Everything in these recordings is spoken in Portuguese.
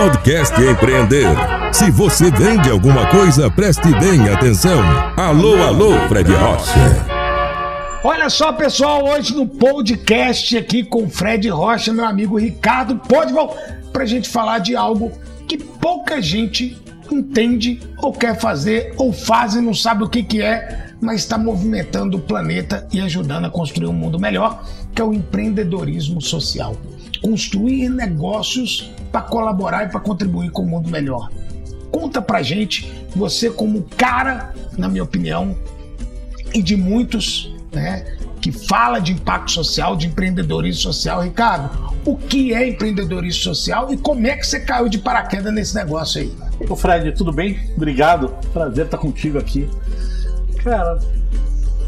Podcast Empreender. Se você vende alguma coisa, preste bem atenção. Alô, alô, Fred Rocha. Olha só, pessoal, hoje no podcast aqui com Fred Rocha, meu amigo Ricardo Podval, pra gente falar de algo que pouca gente entende ou quer fazer ou faz e não sabe o que que é, mas está movimentando o planeta e ajudando a construir um mundo melhor, que é o empreendedorismo social. Construir negócios para colaborar e para contribuir com o um mundo melhor. Conta pra gente, você como cara, na minha opinião, e de muitos, né, que fala de impacto social, de empreendedorismo social. Ricardo, o que é empreendedorismo social e como é que você caiu de paraquedas nesse negócio aí? Ô Fred, tudo bem? Obrigado. Prazer estar contigo aqui. Cara,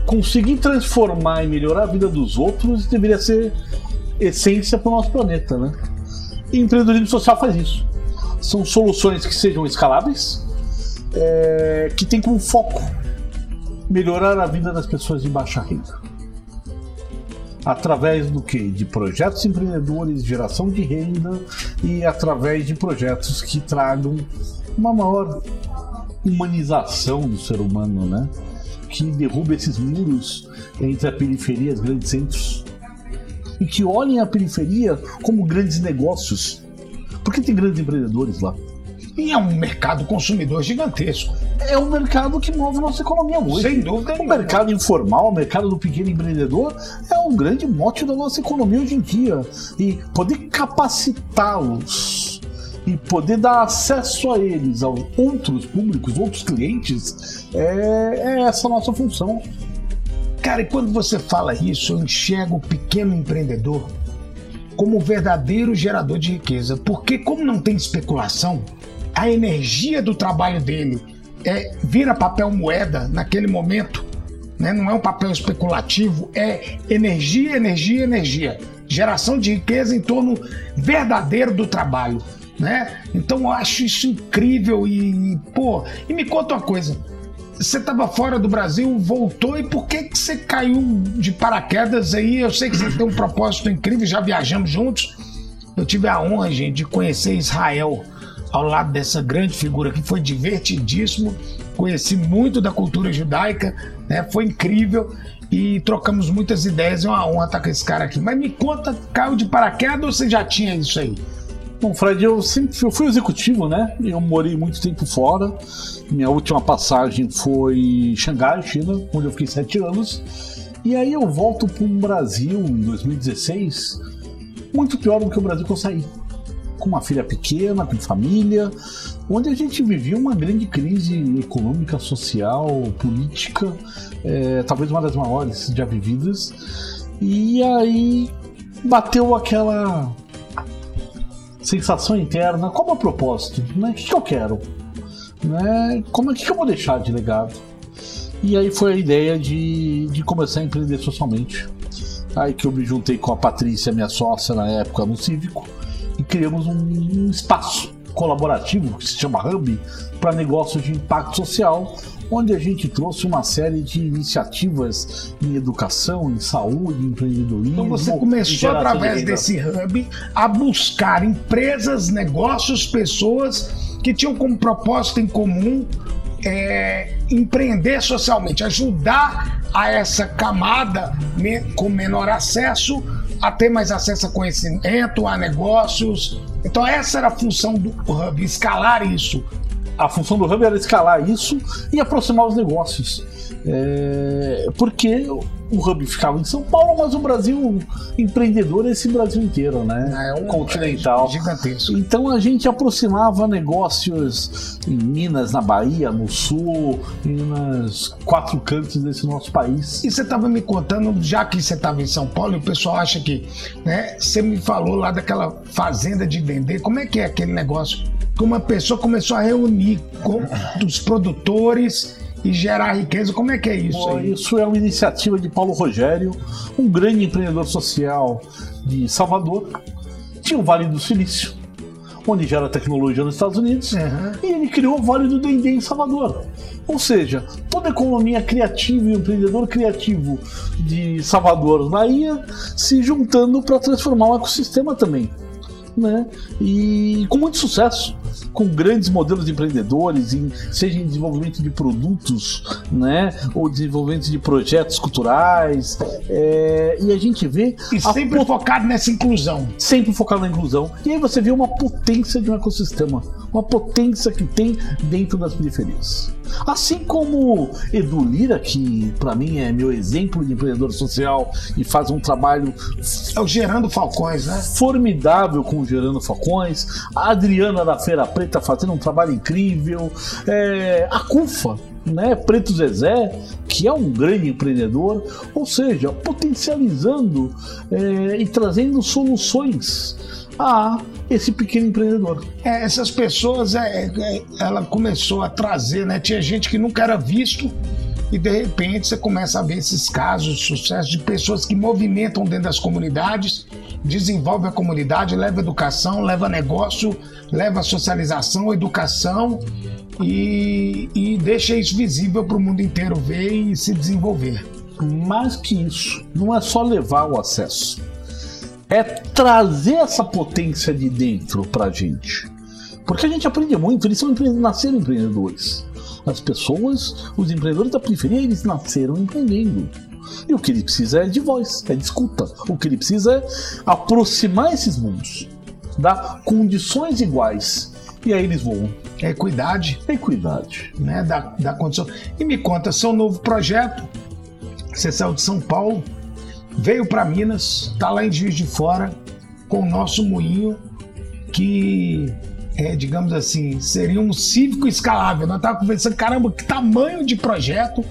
conseguir transformar e melhorar a vida dos outros deveria ser essência para o nosso planeta, né? E empreendedorismo social faz isso. São soluções que sejam escaláveis, é, que tem como foco melhorar a vida das pessoas de baixa renda. Através do que? De projetos empreendedores, geração de renda e através de projetos que tragam uma maior humanização do ser humano, né? Que derruba esses muros entre a periferia e os grandes centros. E que olhem a periferia como grandes negócios. Porque tem grandes empreendedores lá. E é um mercado consumidor gigantesco. É um mercado que move nossa economia hoje. Sem dúvida. O mercado informal, o mercado do pequeno empreendedor é um grande mote da nossa economia hoje em dia. E poder capacitá-los e poder dar acesso a eles, a outros públicos, outros clientes, é, é essa a nossa função. Cara, e quando você fala isso, eu enxergo o pequeno empreendedor como o verdadeiro gerador de riqueza. Porque, como não tem especulação, a energia do trabalho dele é, vira papel moeda naquele momento. Né? Não é um papel especulativo, é energia, energia, energia. Geração de riqueza em torno verdadeiro do trabalho né? Então eu acho isso incrível e, pô, e me conta uma coisa. Você estava fora do Brasil, voltou e por que, que você caiu de paraquedas aí? Eu sei que você tem um propósito incrível, já viajamos juntos. Eu tive a honra, gente, de conhecer Israel ao lado dessa grande figura que foi divertidíssimo. Conheci muito da cultura judaica, né? Foi incrível e trocamos muitas ideias. É uma honra estar com esse cara aqui. Mas me conta, caiu de paraquedas ou você já tinha isso aí? Bom, Fred, eu sempre eu fui executivo, né? Eu morei muito tempo fora. Minha última passagem foi Xangai, China, onde eu fiquei sete anos. E aí eu volto para o Brasil em 2016, muito pior do que o Brasil que eu saí. Com uma filha pequena, com família, onde a gente vivia uma grande crise econômica, social, política, é, talvez uma das maiores já vividas. E aí bateu aquela sensação interna, qual é o propósito? Né? O que, eu quero? Né? Como é que eu vou deixar de legado? E aí foi a ideia de, de começar a empreender socialmente. Aí que eu me juntei com a Patrícia, minha sócia na época no Cívico, e criamos um, um espaço colaborativo que se chama Hub para negócios de impacto social, onde a gente trouxe uma série de iniciativas em educação, em saúde, em empreendedorismo. Então você começou através de desse hub a buscar empresas, negócios, pessoas que tinham como propósito em comum é, empreender socialmente, ajudar a essa camada com menor acesso a ter mais acesso a conhecimento, a negócios. Então essa era a função do hub, escalar isso, a função do Hub era escalar isso e aproximar os negócios. É, porque o Hub ficava em São Paulo, mas o Brasil empreendedor é esse Brasil inteiro, né? É um continental. É gigantesco. Então a gente aproximava negócios em Minas, na Bahia, no Sul, e nos quatro cantos desse nosso país. E você estava me contando, já que você estava em São Paulo, e o pessoal acha que, né? Você me falou lá daquela fazenda de vender. Como é que é aquele negócio? que uma pessoa começou a reunir com os produtores e gerar riqueza. Como é que é isso? Aí? Isso é uma iniciativa de Paulo Rogério, um grande empreendedor social de Salvador. Tinha o Vale do Silício, onde gera tecnologia nos Estados Unidos, uhum. e ele criou o Vale do Dendê em Salvador. Ou seja, toda a economia criativa e o empreendedor criativo de Salvador, Bahia, se juntando para transformar o ecossistema também. né? E com muito sucesso, com grandes modelos empreendedores, em, seja em desenvolvimento de produtos, né? Ou desenvolvimento de projetos culturais. É, e a gente vê. E sempre pot... focado nessa inclusão. Sempre focado na inclusão. E aí você vê uma potência de um ecossistema, uma potência que tem dentro das periferias. Assim como Edu Lira, que para mim é meu exemplo de empreendedor social e faz um trabalho. É o Gerando Falcões, né? Formidável com o Gerando Falcões. A Adriana da Feira Preta fazendo um trabalho incrível. É, a CUFA, né, Preto Zezé, que é um grande empreendedor, ou seja, potencializando é, e trazendo soluções a esse pequeno empreendedor. É, essas pessoas, é, é, ela começou a trazer, né? Tinha gente que nunca era visto e de repente você começa a ver esses casos de sucesso de pessoas que movimentam dentro das comunidades, desenvolve a comunidade, leva educação, leva negócio, leva socialização, educação e, e deixa isso visível para o mundo inteiro ver e se desenvolver. Mais que isso, não é só levar o acesso é trazer essa potência de dentro pra gente. Porque a gente aprende muito, eles são nasceram empreendedores. As pessoas, os empreendedores da periferia, eles nasceram empreendendo. E o que ele precisa é de voz, é de escuta. O que ele precisa é aproximar esses mundos, dar condições iguais. E aí eles voam. É equidade. É equidade. Né? Da, da condição. E me conta seu novo projeto. Você saiu de São Paulo, veio para Minas, está lá em Juiz de Fora, com o nosso moinho, que é, digamos assim, seria um cívico escalável. Nós estávamos conversando, caramba, que tamanho de projeto,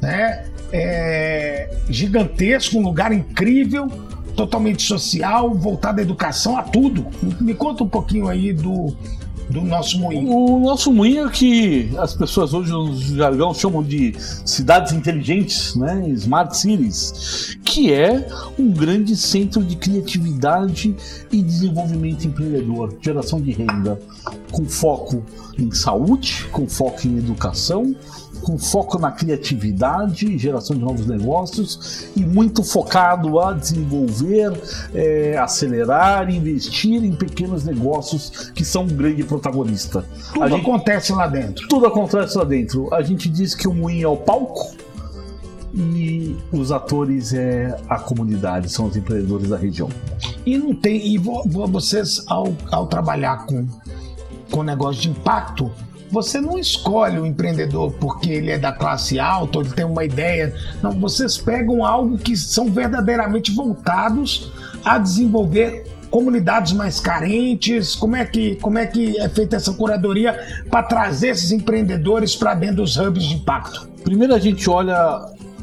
né? É, gigantesco, um lugar incrível, totalmente social, voltado à educação, a tudo. Me conta um pouquinho aí do, do nosso moinho. O nosso moinho é que as pessoas hoje no jargão chamam de cidades inteligentes, né? Smart Cities, que é um grande centro de criatividade e desenvolvimento empreendedor, geração de renda, com foco em saúde, com foco em educação, com foco na criatividade, geração de novos negócios e muito focado a desenvolver, é, acelerar, investir em pequenos negócios que são um grande protagonista. Tudo gente, acontece lá dentro. Tudo acontece lá dentro. A gente diz que o moinho é o palco e os atores é a comunidade, são os empreendedores da região. E não tem. E vocês, ao, ao trabalhar com, com negócio de impacto, você não escolhe o empreendedor porque ele é da classe alta ou ele tem uma ideia. Não, vocês pegam algo que são verdadeiramente voltados a desenvolver comunidades mais carentes? Como é que, como é, que é feita essa curadoria para trazer esses empreendedores para dentro dos hubs de impacto? Primeiro a gente olha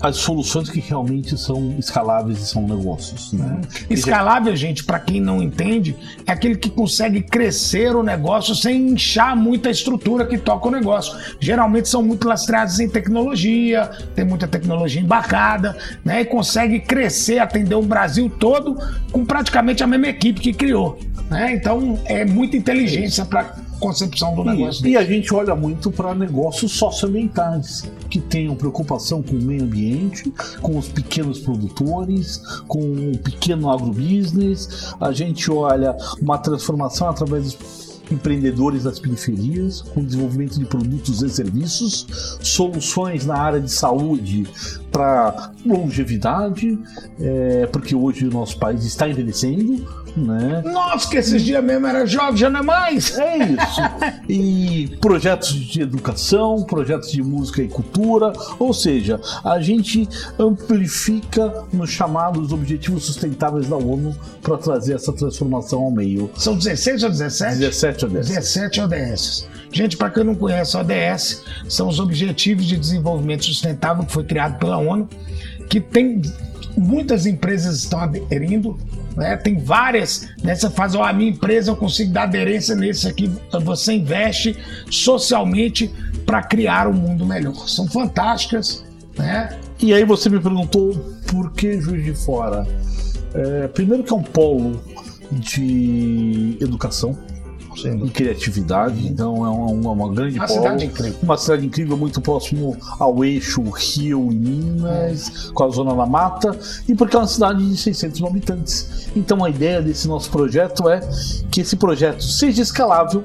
as soluções que realmente são escaláveis e são negócios. Né? Escalável, gente, para quem não entende, é aquele que consegue crescer o negócio sem inchar muita estrutura que toca o negócio. Geralmente são muito lastreados em tecnologia, tem muita tecnologia embarcada, né? E consegue crescer, atender o Brasil todo com praticamente a mesma equipe que criou. Né? Então é muita inteligência para concepção do negócio. E, e a gente olha muito para negócios socioambientais, que tenham preocupação com o meio ambiente, com os pequenos produtores, com o pequeno agrobusiness. A gente olha uma transformação através dos empreendedores das periferias, com desenvolvimento de produtos e serviços, soluções na área de saúde para longevidade, é, porque hoje o nosso país está envelhecendo né? Nossa, que esses dias mesmo era jovem, já não é mais. É isso. e projetos de educação, projetos de música e cultura, ou seja, a gente amplifica nos chamados Objetivos Sustentáveis da ONU para trazer essa transformação ao meio. São 16 ou 17? 17 ODS. 17 ODS. Gente, para quem não conhece, ODS são os Objetivos de Desenvolvimento Sustentável que foi criado pela ONU, que tem muitas empresas estão aderindo, né? Tem várias? Você faz, ó, a minha empresa eu consigo dar aderência nesse aqui, você investe socialmente para criar um mundo melhor. São fantásticas, né? E aí você me perguntou por que Juiz de Fora? É, primeiro que é um polo de educação, e criatividade. Então é uma, uma grande Uma polo, cidade incrível. Uma cidade incrível, muito próximo ao eixo Rio e Minas, com a Zona da Mata, e porque é uma cidade de 600 mil habitantes. Então a ideia desse nosso projeto é que esse projeto seja escalável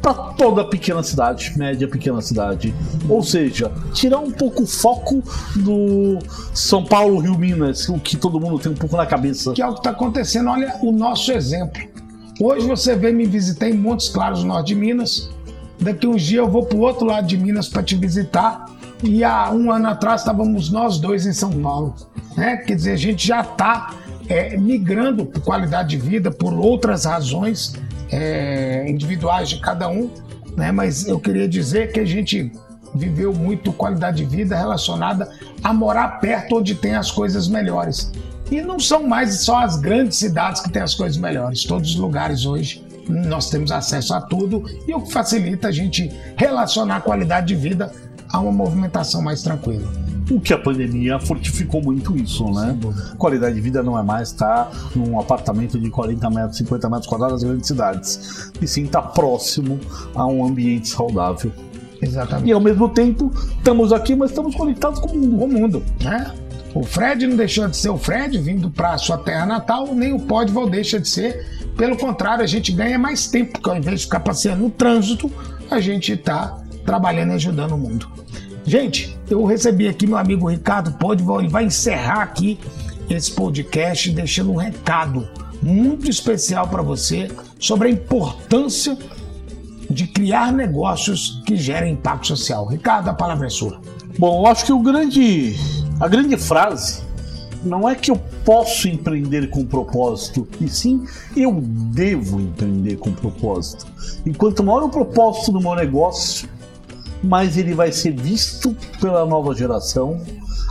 para toda pequena cidade, média pequena cidade. Ou seja, tirar um pouco o foco do São Paulo, Rio, Minas, o que todo mundo tem um pouco na cabeça. Que é o que está acontecendo. Olha o nosso exemplo. Hoje você vem me visitar em Montes Claros, no norte de Minas. Daqui uns dias eu vou para o outro lado de Minas para te visitar. E há um ano atrás estávamos nós dois em São Paulo. Né? Quer dizer, a gente já está é, migrando por qualidade de vida, por outras razões é, individuais de cada um. Né? Mas eu queria dizer que a gente viveu muito qualidade de vida relacionada a morar perto onde tem as coisas melhores. E não são mais só as grandes cidades que têm as coisas melhores. Todos os lugares hoje nós temos acesso a tudo e o que facilita a gente relacionar a qualidade de vida a uma movimentação mais tranquila. O que a pandemia fortificou muito isso, né? Qualidade de vida não é mais estar num apartamento de 40 metros, 50 metros quadrados nas grandes cidades, e sim estar próximo a um ambiente saudável. Exatamente. E ao mesmo tempo, estamos aqui, mas estamos conectados com o mundo. o mundo, né? O Fred não deixou de ser o Fred vindo para a sua terra natal, nem o Podval deixa de ser. Pelo contrário, a gente ganha mais tempo, porque ao invés de ficar passeando no trânsito, a gente está trabalhando e ajudando o mundo. Gente, eu recebi aqui meu amigo Ricardo Podval, ele vai encerrar aqui esse podcast deixando um recado muito especial para você sobre a importância de criar negócios que gerem impacto social. Ricardo, a palavra é sua. Bom, eu acho que o grande, a grande frase não é que eu posso empreender com propósito, e sim eu devo empreender com propósito. E quanto maior o propósito do meu negócio, mais ele vai ser visto pela nova geração.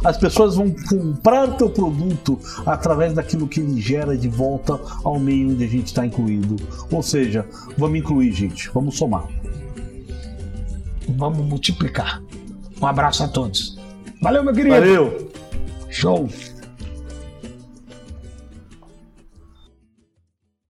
As pessoas vão comprar teu produto através daquilo que ele gera de volta ao meio onde a gente está incluído. Ou seja, vamos incluir, gente, vamos somar. Vamos multiplicar. Um abraço a todos. Valeu, meu querido. Valeu! Show.